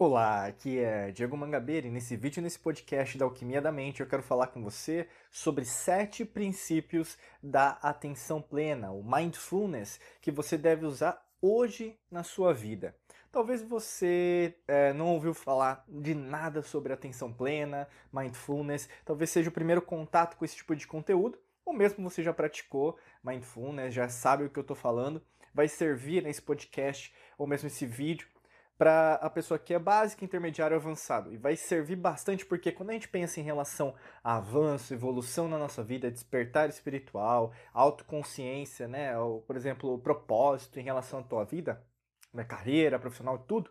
Olá, aqui é Diego Mangabeira e nesse vídeo, nesse podcast da Alquimia da Mente, eu quero falar com você sobre sete princípios da atenção plena, o mindfulness, que você deve usar hoje na sua vida. Talvez você é, não ouviu falar de nada sobre atenção plena, mindfulness, talvez seja o primeiro contato com esse tipo de conteúdo, ou mesmo você já praticou mindfulness, já sabe o que eu estou falando, vai servir nesse podcast ou mesmo esse vídeo para a pessoa que é básica, intermediário avançado. E vai servir bastante porque quando a gente pensa em relação a avanço, evolução na nossa vida, despertar espiritual, autoconsciência, né, ou, por exemplo, o propósito em relação à tua vida, na carreira, profissional, tudo,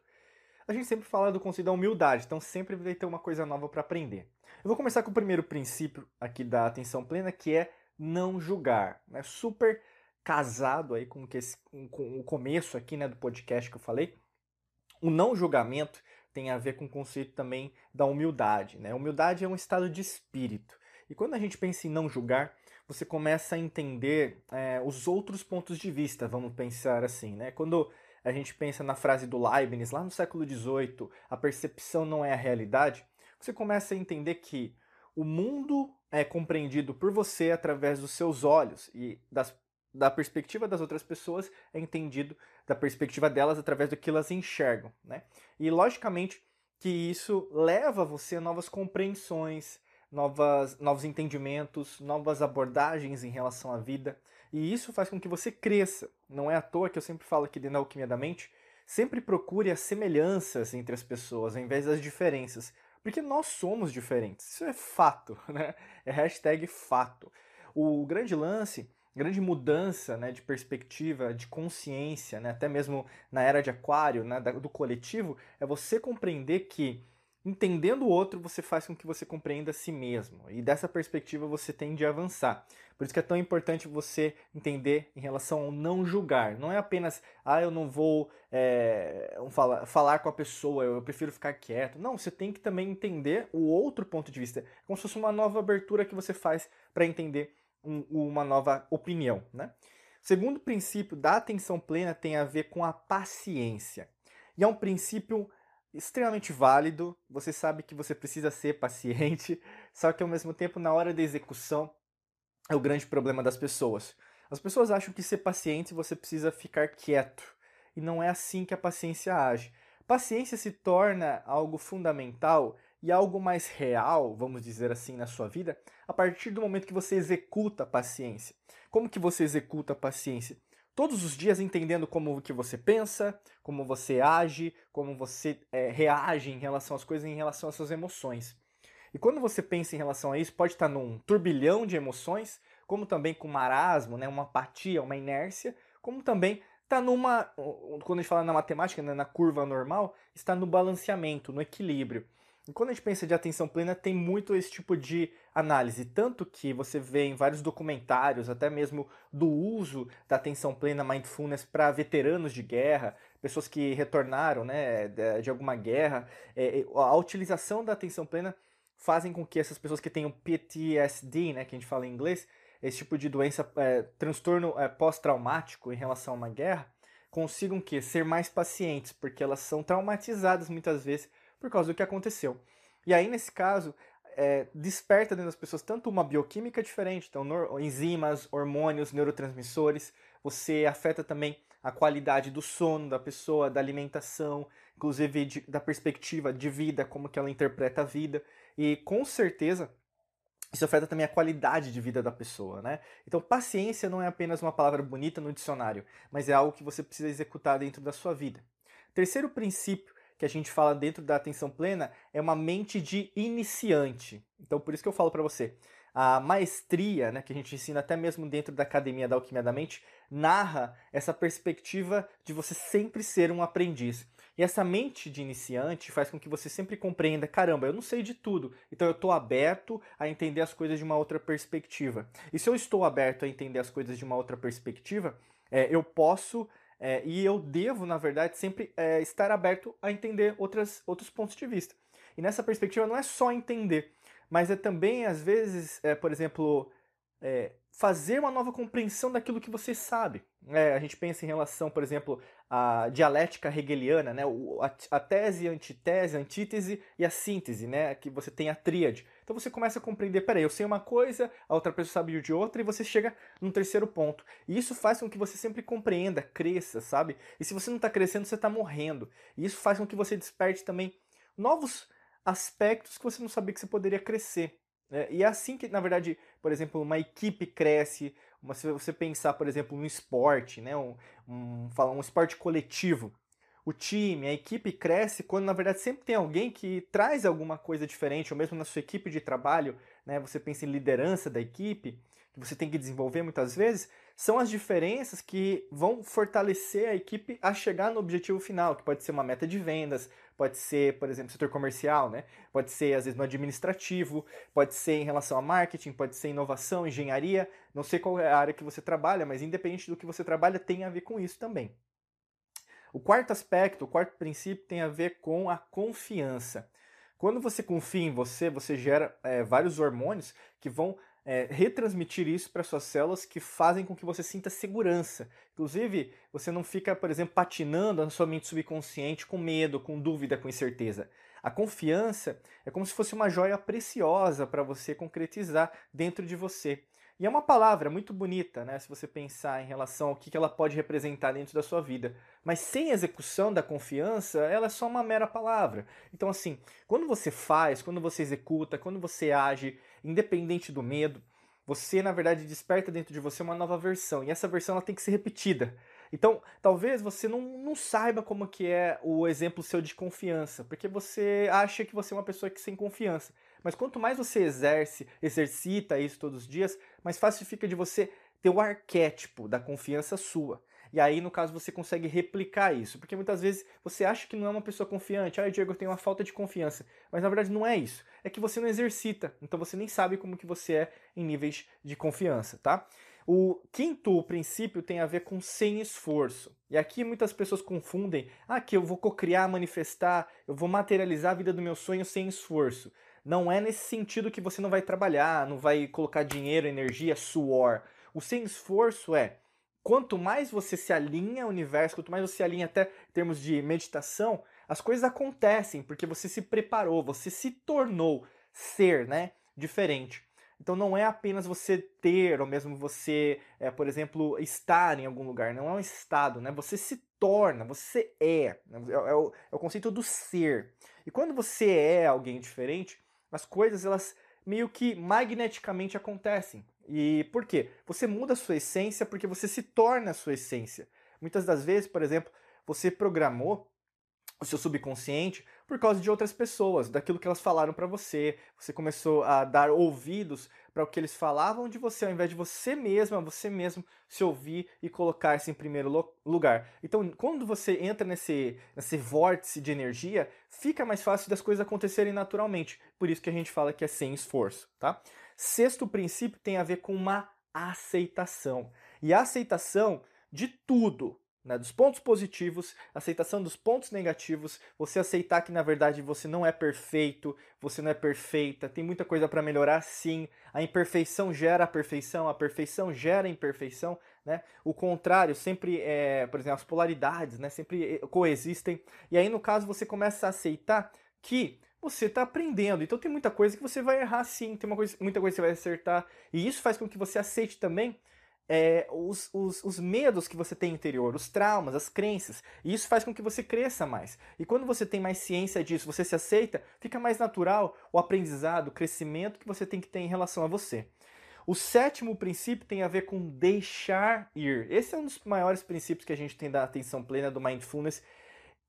a gente sempre fala do conceito da humildade, então sempre vai ter uma coisa nova para aprender. Eu vou começar com o primeiro princípio aqui da atenção plena, que é não julgar. É né? super casado aí com, esse, com o começo aqui né, do podcast que eu falei o não julgamento tem a ver com o conceito também da humildade. Né? Humildade é um estado de espírito. E quando a gente pensa em não julgar, você começa a entender é, os outros pontos de vista, vamos pensar assim. Né? Quando a gente pensa na frase do Leibniz, lá no século XVIII, a percepção não é a realidade, você começa a entender que o mundo é compreendido por você através dos seus olhos e das da perspectiva das outras pessoas é entendido da perspectiva delas através do que elas enxergam, né? E logicamente que isso leva você a novas compreensões, novas, novos entendimentos, novas abordagens em relação à vida, e isso faz com que você cresça. Não é à toa que eu sempre falo aqui dentro da Alquimia da Mente, sempre procure as semelhanças entre as pessoas ao invés das diferenças, porque nós somos diferentes. Isso é fato, né? É hashtag fato. O grande lance grande mudança né, de perspectiva, de consciência, né, até mesmo na era de aquário, né, do coletivo, é você compreender que entendendo o outro, você faz com que você compreenda a si mesmo. E dessa perspectiva você tende a avançar. Por isso que é tão importante você entender em relação ao não julgar. Não é apenas, ah, eu não vou é, falar, falar com a pessoa, eu prefiro ficar quieto. Não, você tem que também entender o outro ponto de vista. É como se fosse uma nova abertura que você faz para entender um, uma nova opinião. Né? O segundo princípio da atenção plena tem a ver com a paciência. E é um princípio extremamente válido. Você sabe que você precisa ser paciente, só que ao mesmo tempo, na hora da execução, é o grande problema das pessoas. As pessoas acham que ser paciente você precisa ficar quieto. E não é assim que a paciência age. Paciência se torna algo fundamental e algo mais real, vamos dizer assim, na sua vida, a partir do momento que você executa a paciência. Como que você executa a paciência? Todos os dias entendendo como que você pensa, como você age, como você é, reage em relação às coisas, em relação às suas emoções. E quando você pensa em relação a isso, pode estar num turbilhão de emoções, como também com marasmo, né, uma apatia, uma inércia, como também está numa, quando a gente fala na matemática, né, na curva normal, está no balanceamento, no equilíbrio. Quando a gente pensa de atenção plena, tem muito esse tipo de análise. Tanto que você vê em vários documentários, até mesmo do uso da atenção plena mindfulness para veteranos de guerra, pessoas que retornaram né, de alguma guerra. É, a utilização da atenção plena fazem com que essas pessoas que tenham PTSD, né, que a gente fala em inglês, esse tipo de doença, é, transtorno é, pós-traumático em relação a uma guerra, consigam que ser mais pacientes, porque elas são traumatizadas muitas vezes por causa do que aconteceu. E aí, nesse caso, é, desperta dentro das pessoas tanto uma bioquímica diferente, então enzimas, hormônios, neurotransmissores, você afeta também a qualidade do sono da pessoa, da alimentação, inclusive de, da perspectiva de vida, como que ela interpreta a vida, e com certeza isso afeta também a qualidade de vida da pessoa, né? Então, paciência não é apenas uma palavra bonita no dicionário, mas é algo que você precisa executar dentro da sua vida. Terceiro princípio que a gente fala dentro da atenção plena é uma mente de iniciante. Então, por isso que eu falo para você, a maestria, né, que a gente ensina até mesmo dentro da academia da alquimia da mente, narra essa perspectiva de você sempre ser um aprendiz. E essa mente de iniciante faz com que você sempre compreenda, caramba, eu não sei de tudo, então eu estou aberto a entender as coisas de uma outra perspectiva. E se eu estou aberto a entender as coisas de uma outra perspectiva, é, eu posso é, e eu devo, na verdade, sempre é, estar aberto a entender outras, outros pontos de vista. E nessa perspectiva não é só entender, mas é também, às vezes, é, por exemplo, é, fazer uma nova compreensão daquilo que você sabe. É, a gente pensa em relação, por exemplo, à dialética hegeliana, né? a, tese, a antitese, a antítese e a síntese, né? que você tem a tríade. Então você começa a compreender, peraí, eu sei uma coisa, a outra pessoa sabe de outra, e você chega num terceiro ponto. E isso faz com que você sempre compreenda, cresça, sabe? E se você não está crescendo, você está morrendo. E isso faz com que você desperte também novos aspectos que você não sabia que você poderia crescer. É, e é assim que, na verdade, por exemplo, uma equipe cresce, uma, se você pensar, por exemplo, no esporte, né, um, um, um esporte coletivo, o time, a equipe cresce quando, na verdade, sempre tem alguém que traz alguma coisa diferente, ou mesmo na sua equipe de trabalho, né, você pensa em liderança da equipe, que você tem que desenvolver muitas vezes, são as diferenças que vão fortalecer a equipe a chegar no objetivo final, que pode ser uma meta de vendas, pode ser, por exemplo, setor comercial, né? Pode ser, às vezes, no administrativo, pode ser em relação a marketing, pode ser inovação, engenharia, não sei qual é a área que você trabalha, mas independente do que você trabalha, tem a ver com isso também. O quarto aspecto, o quarto princípio tem a ver com a confiança. Quando você confia em você, você gera é, vários hormônios que vão é, retransmitir isso para suas células que fazem com que você sinta segurança. Inclusive, você não fica, por exemplo, patinando na sua mente subconsciente com medo, com dúvida, com incerteza. A confiança é como se fosse uma joia preciosa para você concretizar dentro de você. E é uma palavra muito bonita, né? Se você pensar em relação ao que ela pode representar dentro da sua vida. Mas sem execução da confiança, ela é só uma mera palavra. Então, assim, quando você faz, quando você executa, quando você age, independente do medo, você, na verdade, desperta dentro de você uma nova versão. E essa versão ela tem que ser repetida. Então, talvez você não, não saiba como que é o exemplo seu de confiança, porque você acha que você é uma pessoa que sem confiança. Mas quanto mais você exerce, exercita isso todos os dias, mais fácil fica de você ter o arquétipo da confiança sua. E aí, no caso, você consegue replicar isso. Porque muitas vezes você acha que não é uma pessoa confiante. Ah, Diego, eu tenho uma falta de confiança. Mas na verdade não é isso. É que você não exercita. Então você nem sabe como que você é em níveis de confiança, tá? O quinto princípio tem a ver com sem esforço. E aqui muitas pessoas confundem, ah, que eu vou cocriar, manifestar, eu vou materializar a vida do meu sonho sem esforço. Não é nesse sentido que você não vai trabalhar, não vai colocar dinheiro, energia, suor. O sem esforço é quanto mais você se alinha ao universo, quanto mais você se alinha até em termos de meditação, as coisas acontecem porque você se preparou, você se tornou ser, né, diferente. Então não é apenas você ter, ou mesmo você, é, por exemplo, estar em algum lugar. Não é um estado, né? Você se torna, você é. Né? É, é, o, é o conceito do ser. E quando você é alguém diferente, as coisas elas meio que magneticamente acontecem. E por quê? Você muda a sua essência porque você se torna a sua essência. Muitas das vezes, por exemplo, você programou o seu subconsciente por causa de outras pessoas, daquilo que elas falaram para você. Você começou a dar ouvidos para o que eles falavam de você, ao invés de você mesma, você mesmo se ouvir e colocar-se em primeiro lugar. Então, quando você entra nesse, nesse vórtice de energia, fica mais fácil das coisas acontecerem naturalmente. Por isso que a gente fala que é sem esforço, tá? Sexto princípio tem a ver com uma aceitação. E a aceitação de tudo, né, dos pontos positivos, aceitação dos pontos negativos, você aceitar que na verdade você não é perfeito, você não é perfeita, tem muita coisa para melhorar sim. A imperfeição gera a perfeição, a perfeição gera a imperfeição, né? O contrário, sempre é, por exemplo, as polaridades, né, sempre eh, coexistem. E aí no caso você começa a aceitar que você está aprendendo. Então tem muita coisa que você vai errar sim, tem uma coisa, muita coisa que você vai acertar. E isso faz com que você aceite também é, os, os, os, medos que você tem interior, os traumas, as crenças. E isso faz com que você cresça mais. E quando você tem mais ciência disso, você se aceita, fica mais natural o aprendizado, o crescimento que você tem que ter em relação a você. O sétimo princípio tem a ver com deixar ir. Esse é um dos maiores princípios que a gente tem da atenção plena, do mindfulness,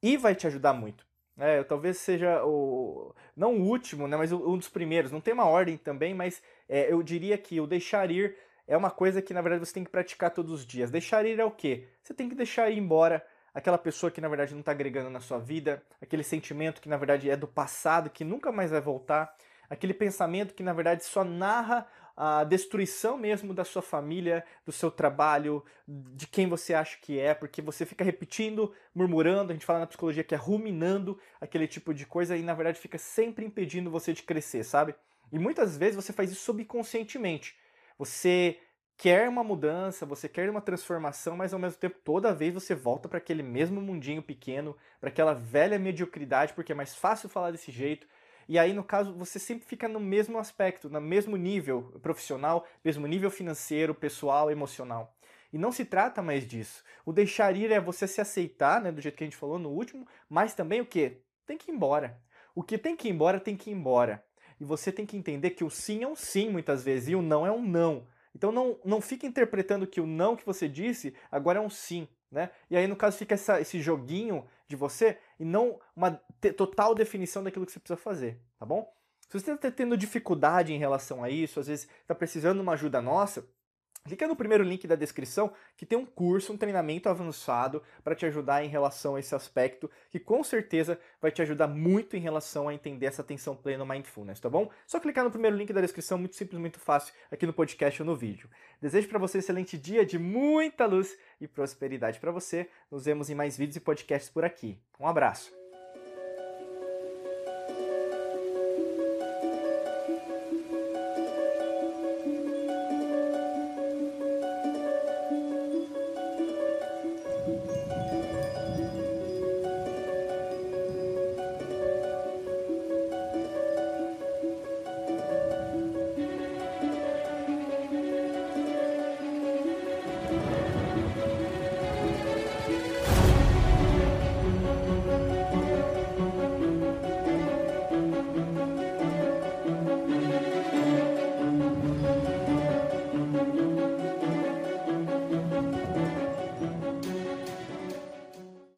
e vai te ajudar muito. É, talvez seja o. Não o último, né, mas um dos primeiros. Não tem uma ordem também, mas é, eu diria que o deixar ir é uma coisa que na verdade você tem que praticar todos os dias. Deixar ir é o quê? Você tem que deixar ir embora aquela pessoa que na verdade não está agregando na sua vida, aquele sentimento que na verdade é do passado, que nunca mais vai voltar, aquele pensamento que na verdade só narra a destruição mesmo da sua família, do seu trabalho, de quem você acha que é, porque você fica repetindo, murmurando, a gente fala na psicologia que é ruminando aquele tipo de coisa e na verdade fica sempre impedindo você de crescer, sabe? E muitas vezes você faz isso subconscientemente. Você quer uma mudança, você quer uma transformação, mas ao mesmo tempo toda vez você volta para aquele mesmo mundinho pequeno, para aquela velha mediocridade, porque é mais fácil falar desse jeito. E aí, no caso, você sempre fica no mesmo aspecto, no mesmo nível profissional, mesmo nível financeiro, pessoal, emocional. E não se trata mais disso. O deixar ir é você se aceitar, né, do jeito que a gente falou no último, mas também o que? Tem que ir embora. O que tem que ir embora, tem que ir embora. E você tem que entender que o sim é um sim muitas vezes e o não é um não. Então não, não fique interpretando que o não que você disse agora é um sim. Né? E aí, no caso, fica essa, esse joguinho de você e não uma total definição daquilo que você precisa fazer, tá bom? Se você está tendo dificuldade em relação a isso, às vezes está precisando de uma ajuda nossa, Clica no primeiro link da descrição que tem um curso, um treinamento avançado para te ajudar em relação a esse aspecto, que com certeza vai te ajudar muito em relação a entender essa atenção plena mindfulness, tá bom? Só clicar no primeiro link da descrição, muito simples, muito fácil, aqui no podcast ou no vídeo. Desejo para você um excelente dia de muita luz e prosperidade para você. Nos vemos em mais vídeos e podcasts por aqui. Um abraço.